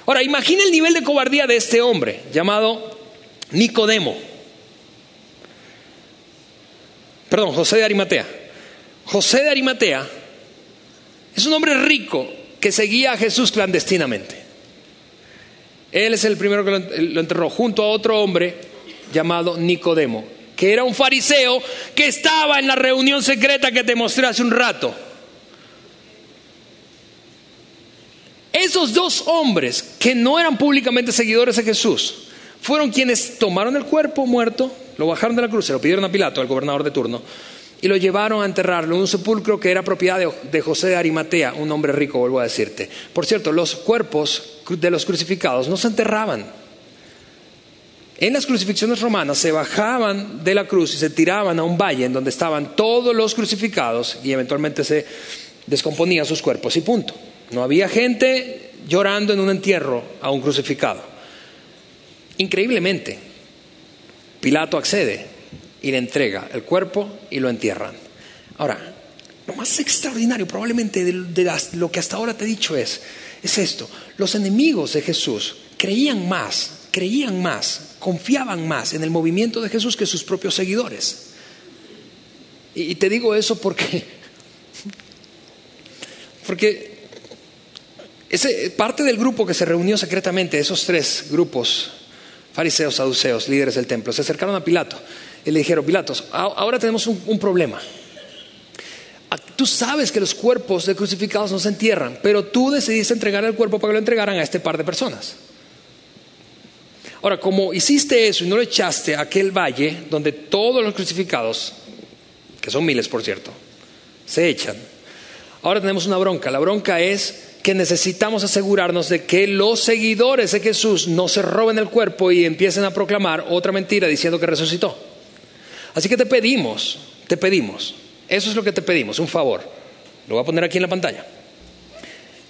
Ahora, imagina el nivel de cobardía de este hombre llamado Nicodemo. Perdón, José de Arimatea. José de Arimatea es un hombre rico que seguía a Jesús clandestinamente. Él es el primero que lo enterró junto a otro hombre llamado Nicodemo que era un fariseo que estaba en la reunión secreta que te mostré hace un rato. Esos dos hombres que no eran públicamente seguidores de Jesús fueron quienes tomaron el cuerpo muerto, lo bajaron de la cruz, se lo pidieron a Pilato, al gobernador de turno, y lo llevaron a enterrarlo en un sepulcro que era propiedad de, José de Arimatea, un hombre rico, vuelvo a decirte. Por cierto, los cuerpos de los crucificados no se enterraban. En las crucifixiones romanas se bajaban de la cruz y se tiraban a un valle en donde estaban todos los crucificados y eventualmente se descomponían sus cuerpos y punto. No había gente llorando en un entierro a un crucificado. Increíblemente, Pilato accede y le entrega el cuerpo y lo entierran. Ahora, lo más extraordinario probablemente de, lo que hasta ahora te he dicho es, es esto, los enemigos de Jesús creían más, creían más, confiaban más en el movimiento de Jesús que sus propios seguidores. Y, te digo eso porque, porque ese, parte del grupo que se reunió secretamente, esos tres grupos, fariseos, saduceos, líderes del templo, se acercaron a Pilato y le dijeron, Pilatos, ahora tenemos un, problema. Ah, tú sabes que los cuerpos de crucificados no se entierran, pero tú decidiste entregar el cuerpo para que lo entregaran a este par de personas. Ahora, como hiciste eso y no lo echaste a aquel valle donde todos los crucificados, que son miles por cierto, se echan, ahora tenemos una bronca. La bronca es que necesitamos asegurarnos de que los seguidores de Jesús no se roben el cuerpo y empiecen a proclamar otra mentira diciendo que resucitó. Así que te pedimos, te pedimos, eso es lo que te pedimos, un favor. Lo voy a poner aquí en la pantalla.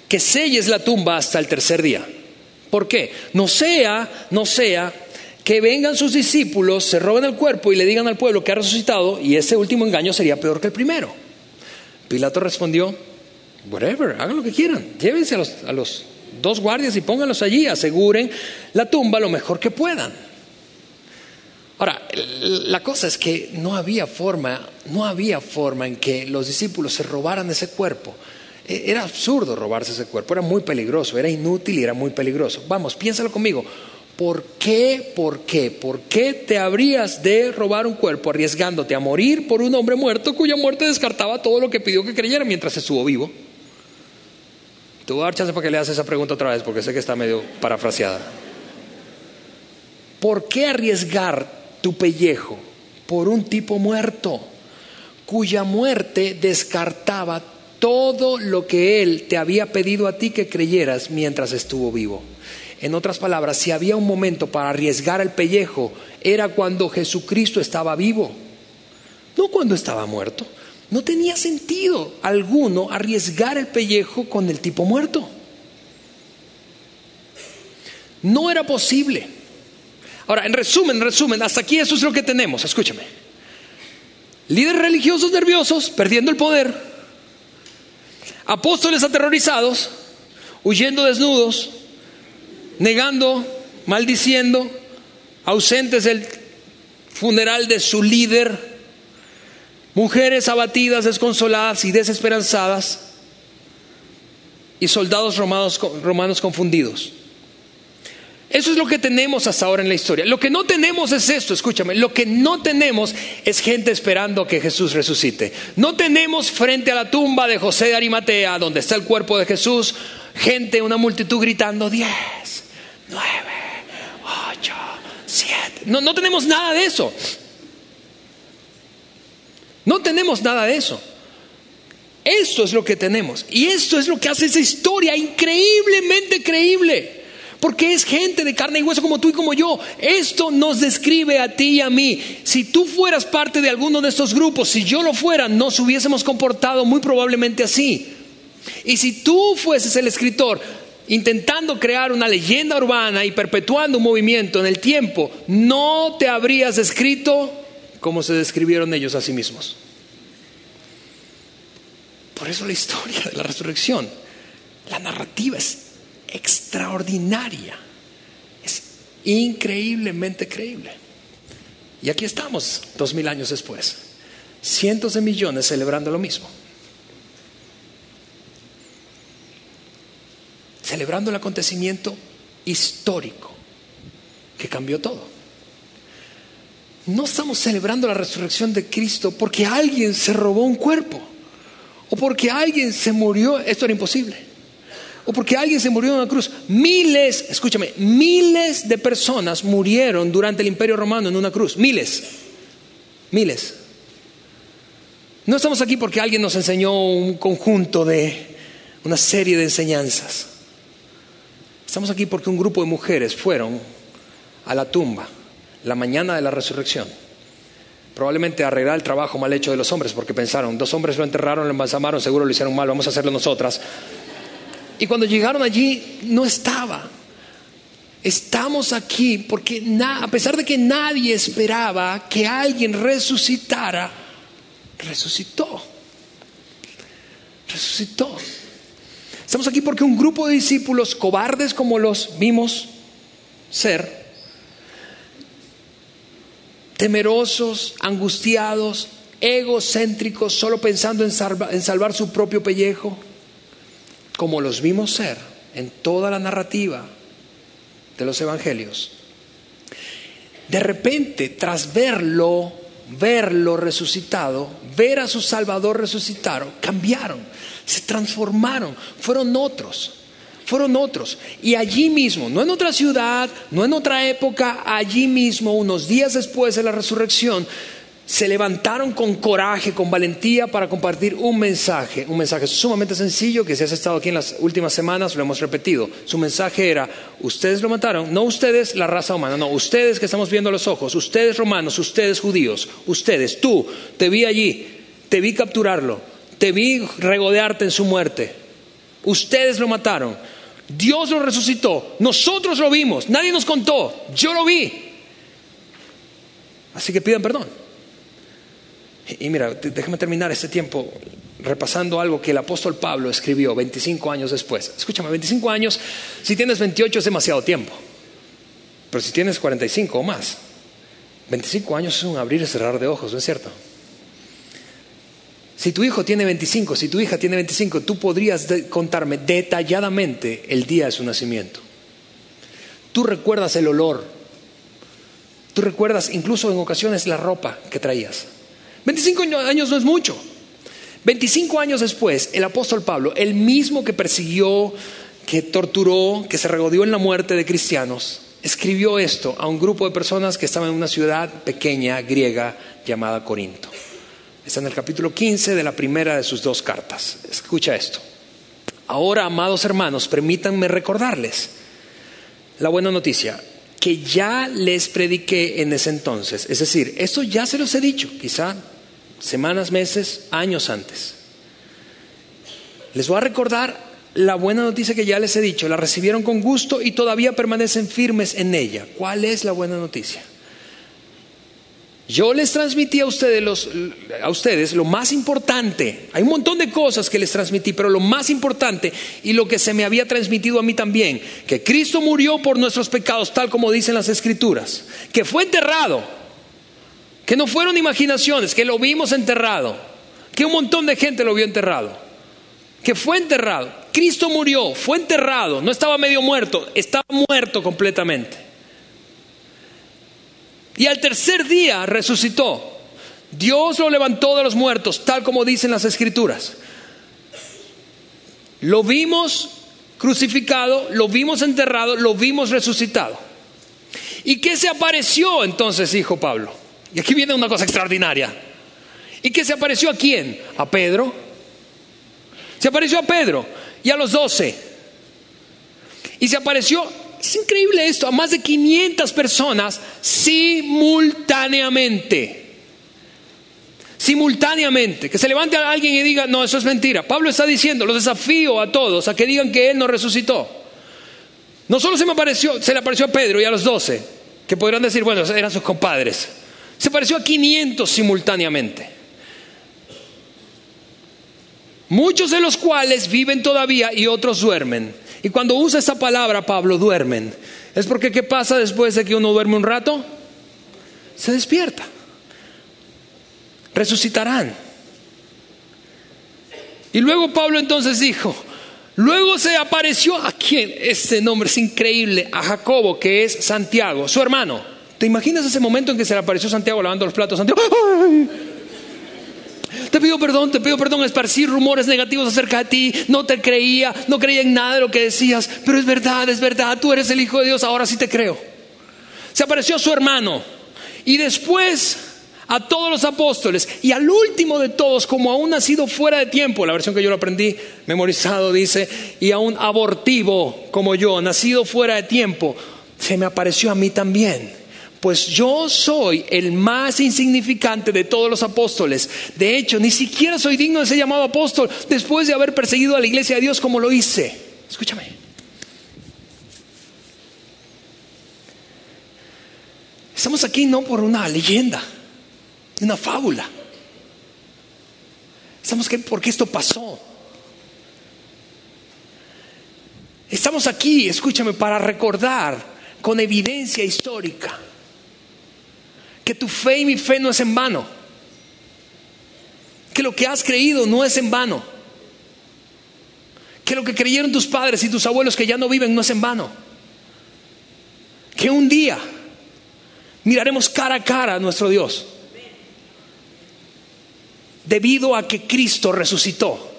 Que selles la tumba hasta el tercer día. ¿Por qué? No sea, no sea que vengan sus discípulos, se roben el cuerpo y le digan al pueblo que ha resucitado y ese último engaño sería peor que el primero. Pilato respondió, whatever, hagan lo que quieran, llévense a los, a los dos guardias y pónganlos allí, aseguren la tumba lo mejor que puedan. Ahora, la cosa es que no había forma, no había forma en que los discípulos se robaran ese cuerpo. E, era absurdo robarse ese cuerpo, era muy peligroso, era inútil y era muy peligroso. Vamos, piénsalo conmigo. ¿Por qué, por qué, por qué te habrías de robar un cuerpo arriesgándote a morir por un hombre muerto cuya muerte descartaba todo lo que pidió que creyera mientras estuvo vivo? Te voy a chance para que le hagas esa pregunta otra vez porque sé que está medio parafraseada. ¿Por qué arriesgar tu pellejo por un tipo muerto, cuya muerte descartaba todo lo que él te había pedido a ti que creyeras mientras estuvo vivo. En otras palabras, si había un momento para arriesgar el pellejo, era cuando Jesucristo estaba vivo, no cuando estaba muerto. No tenía sentido alguno arriesgar el pellejo con el tipo muerto. No era posible. Ahora, en resumen, en resumen, hasta aquí eso es lo que tenemos, escúchame. Líderes religiosos nerviosos, perdiendo el poder, apóstoles aterrorizados, huyendo desnudos, negando, maldiciendo, ausentes del funeral de su líder, mujeres abatidas, desconsoladas y desesperanzadas, y soldados romanos, romanos confundidos. Eso es lo que tenemos hasta ahora en la historia. Lo que no tenemos es esto, escúchame, lo que no tenemos es gente esperando que Jesús resucite. No tenemos frente a la tumba de José de Arimatea, donde está el cuerpo de Jesús, gente, una multitud gritando, diez, nueve, ocho, siete. No, no tenemos nada de eso. No tenemos nada de eso. Esto es lo que tenemos. Y esto es lo que hace esa historia increíblemente creíble porque es gente de carne y hueso como tú y como yo. Esto nos describe a ti y a mí. Si tú fueras parte de alguno de estos grupos, si yo lo fuera, nos hubiésemos comportado muy probablemente así. Y si tú fueses el escritor intentando crear una leyenda urbana y perpetuando un movimiento en el tiempo, no te habrías escrito como se describieron ellos a sí mismos. Por eso la historia de la resurrección, la narrativa es extraordinaria. Es increíblemente creíble. Y aquí estamos, dos mil años después, cientos de millones celebrando lo mismo. Celebrando el acontecimiento histórico que cambió todo. no estamos celebrando la resurrección de Cristo porque alguien se robó un cuerpo o porque alguien se murió, esto era imposible, o porque alguien se murió en una cruz. Miles, escúchame, miles de personas murieron durante el imperio romano en una cruz, miles, miles. No estamos aquí porque alguien nos enseñó un conjunto de una serie de enseñanzas. Estamos aquí porque un grupo de mujeres fueron a la tumba la mañana de la resurrección. Probablemente arreglar el trabajo mal hecho de los hombres, porque pensaron, dos hombres lo enterraron, lo embalsamaron, seguro lo hicieron mal, vamos a hacerlo nosotras. Y cuando llegaron allí, no estaba. Estamos aquí porque a pesar de que nadie esperaba que alguien resucitara, resucitó. Resucitó. Estamos aquí porque un grupo de discípulos cobardes como los vimos ser, temerosos, angustiados, egocéntricos, solo pensando en, salvar su propio pellejo, como los vimos ser en toda la narrativa de los evangelios. De repente, tras verlo, verlo resucitado, ver a su Salvador resucitado, cambiaron, se transformaron, fueron otros fueron otros. Y allí mismo, no en otra ciudad, no en otra época, allí mismo, unos días después de la resurrección, se levantaron con coraje, con valentía para compartir un mensaje, un mensaje sumamente sencillo que si has estado aquí en las últimas semanas lo hemos repetido. Su mensaje era, ustedes lo mataron, no ustedes la raza humana, no, ustedes que estamos viendo los ojos, ustedes romanos, ustedes judíos, ustedes, tú, te vi allí, te vi capturarlo, te vi regodearte en su muerte, ustedes lo mataron. Dios lo resucitó. Nosotros lo vimos. Nadie nos contó. Yo lo vi. Así que pidan perdón. Y mira, déjame terminar este tiempo repasando algo que el apóstol Pablo escribió 25 años después. Escúchame, 25 años, si tienes 28 es demasiado tiempo. Pero si tienes 45 o más, 25 años es un abrir y cerrar de ojos, ¿no es cierto? Si tu hijo tiene 25, si tu hija tiene 25, tú podrías contarme detalladamente el día de su nacimiento. Tú recuerdas el olor. Tú recuerdas incluso en ocasiones la ropa que traías. 25 años no es mucho. 25 años después, el apóstol Pablo, el mismo que persiguió, que torturó, que se regodeó en la muerte de cristianos, escribió esto a un grupo de personas que estaban en una ciudad pequeña griega llamada Corinto. Está en el capítulo 15 de la primera de sus dos cartas. Escucha esto. Ahora, amados hermanos, permítanme recordarles la buena noticia que ya les prediqué en ese entonces. Es decir, esto ya se los he dicho, quizá semanas, meses, años antes. Les voy a recordar la buena noticia que ya les he dicho. La recibieron con gusto y todavía permanecen firmes en ella. ¿Cuál es la buena noticia? Yo les transmití a ustedes, a ustedes lo más importante. Hay un montón de cosas que les transmití, pero lo más importante y lo que se me había transmitido a mí también, que Cristo murió por nuestros pecados, tal como dicen las Escrituras, que fue enterrado, que no fueron imaginaciones, que lo vimos enterrado, que un montón de gente lo vio enterrado, que fue enterrado. Cristo murió, fue enterrado, no estaba medio muerto, estaba muerto completamente. Y al tercer día resucitó. Dios lo levantó de los muertos, tal como dicen las escrituras. Lo vimos crucificado, lo vimos enterrado, lo vimos resucitado. ¿Y qué se apareció entonces, dijo Pablo? Y aquí viene una cosa extraordinaria. ¿Y qué se apareció a quién? A Pedro. Se apareció a Pedro y a los doce. Y se apareció es increíble esto, a más de 500 personas simultáneamente. Simultáneamente. Que se levante a alguien y diga, no, eso es mentira. Pablo está diciendo, los desafío a todos a que digan que Él no resucitó. No solo se me apareció, se le apareció a Pedro y a los doce, que podrán decir, bueno, eran sus compadres. Se apareció a 500 simultáneamente. Muchos de los cuales viven todavía y otros duermen. Y cuando usa esa palabra, Pablo, duermen, es porque ¿qué pasa después de que uno duerme un rato? Se despierta. Resucitarán. Y luego Pablo entonces dijo, luego se apareció a quien, este nombre es increíble, a Jacobo, que es Santiago, su hermano. ¿Te imaginas ese momento en que se le apareció Santiago lavando los platos? Santiago, ¡ay! Te pido perdón, te pido perdón, esparcir rumores negativos acerca de ti. No te creía, no creía en nada de lo que decías, pero es verdad, es verdad, tú eres el Hijo de Dios, ahora sí te creo. Se apareció su hermano y después a todos los apóstoles y al último de todos, como aún nacido fuera de tiempo, la versión que yo lo aprendí memorizado dice, y aún abortivo como yo, nacido fuera de tiempo, se me apareció a mí también pues yo soy el más insignificante de todos los apóstoles. De hecho, ni siquiera soy digno de ser llamado apóstol después de haber perseguido a la iglesia de Dios como lo hice. Escúchame. Estamos aquí no por una leyenda, una fábula. Estamos aquí porque esto pasó. Estamos aquí, escúchame, para recordar con evidencia histórica que tu fe y mi fe no es en vano, que lo que has creído no es en vano, que lo que creyeron tus padres y tus abuelos que ya no viven no es en vano, que un día miraremos cara a cara a nuestro Dios, debido a que Cristo resucitó.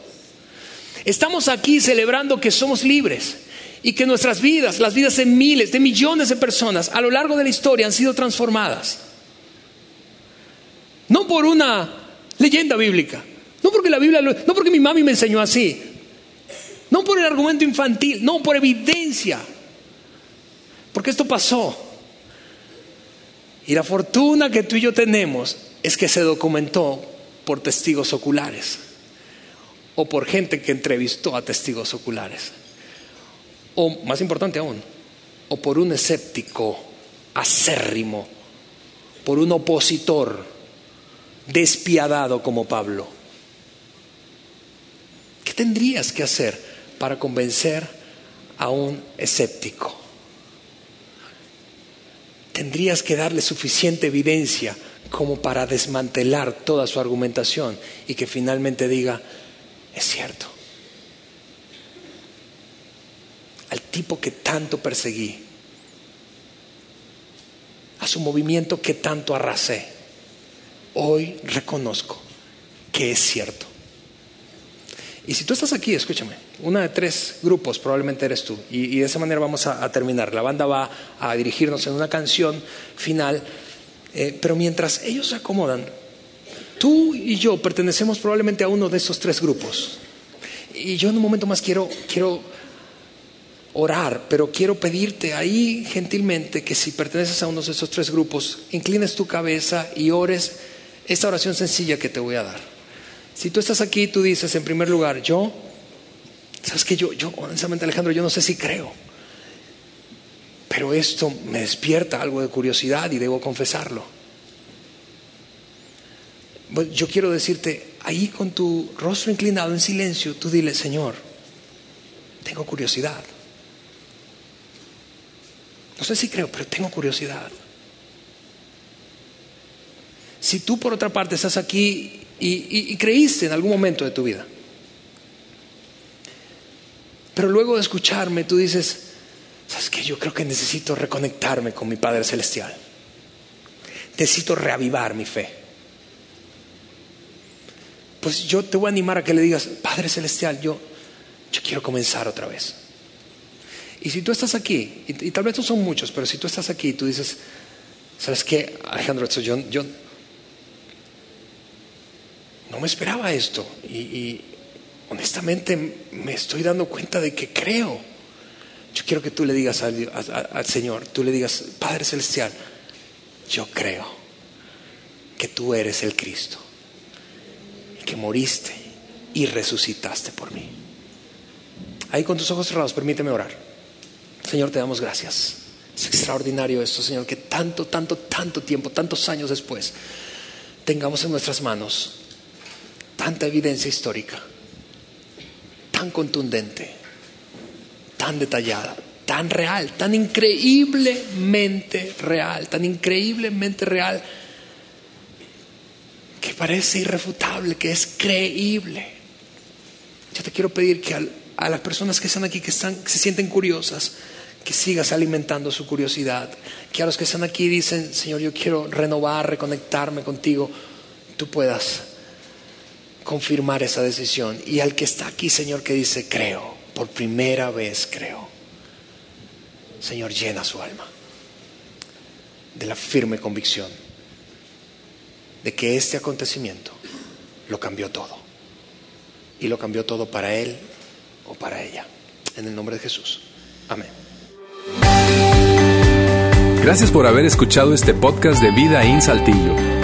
Estamos aquí celebrando que somos libres y que nuestras vidas, las vidas de miles, de millones de personas a lo largo de la historia han sido transformadas. No por una leyenda bíblica, no porque la Biblia, no porque mi mami me enseñó así, no por el argumento infantil, no por evidencia, porque esto pasó. Y la fortuna que tú y yo tenemos es que se documentó por testigos oculares o por gente que entrevistó a testigos oculares. O más importante aún, o por un escéptico acérrimo, por un opositor despiadado como Pablo. ¿Qué tendrías que hacer para convencer a un escéptico? Tendrías que darle suficiente evidencia como para desmantelar toda su argumentación y que finalmente diga, es cierto. Al tipo que tanto perseguí, a su movimiento que tanto arrasé, hoy reconozco que es cierto. Y si tú estás aquí, escúchame, una de tres grupos probablemente eres tú. Y, de esa manera vamos a, terminar. La banda va a dirigirnos en una canción final. Eh, pero mientras ellos se acomodan, tú y yo pertenecemos probablemente a uno de esos tres grupos. Y yo en un momento más quiero, quiero orar, pero quiero pedirte ahí gentilmente que si perteneces a uno de esos tres grupos, inclines tu cabeza y ores esta oración sencilla que te voy a dar. Si tú estás aquí, tú dices, en primer lugar, yo, sabes que yo, yo, honestamente Alejandro, yo no sé si creo, pero esto me despierta algo de curiosidad y debo confesarlo. Yo quiero decirte, ahí con tu rostro inclinado en silencio, tú dile, Señor, tengo curiosidad. No sé si creo, pero tengo curiosidad. Si tú por otra parte estás aquí y, creíste en algún momento de tu vida, pero luego de escucharme tú dices, ¿sabes qué? Yo creo que necesito reconectarme con mi Padre Celestial. Necesito reavivar mi fe. Pues yo te voy a animar a que le digas, Padre Celestial, yo, yo quiero comenzar otra vez. Y si tú estás aquí, y, tal vez no son muchos, pero si tú estás aquí y tú dices, ¿sabes qué, Alejandro? Yo, yo, no me esperaba esto y, honestamente me estoy dando cuenta de que creo. Yo quiero que tú le digas al, al, Señor, tú le digas, Padre Celestial, yo creo que tú eres el Cristo, que moriste y resucitaste por mí. Ahí con tus ojos cerrados, permíteme orar. Señor, te damos gracias. Es extraordinario esto, Señor, que tanto, tanto, tanto tiempo, tantos años después, tengamos en nuestras manos tanta evidencia histórica, tan contundente, tan detallada, tan real, tan increíblemente real, tan increíblemente real, que parece irrefutable, que es creíble. Yo te quiero pedir que a, las personas que están aquí, que, están, se sienten curiosas, que sigas alimentando su curiosidad, que a los que están aquí dicen, Señor, yo quiero renovar, reconectarme contigo, tú puedas confirmar esa decisión. Y al que está aquí, Señor, que dice, creo, por primera vez creo, Señor, llena su alma de la firme convicción de que este acontecimiento lo cambió todo. Y lo cambió todo para él o para ella. En el nombre de Jesús. Amén. Gracias por haber escuchado este podcast de Vida en Saltillo.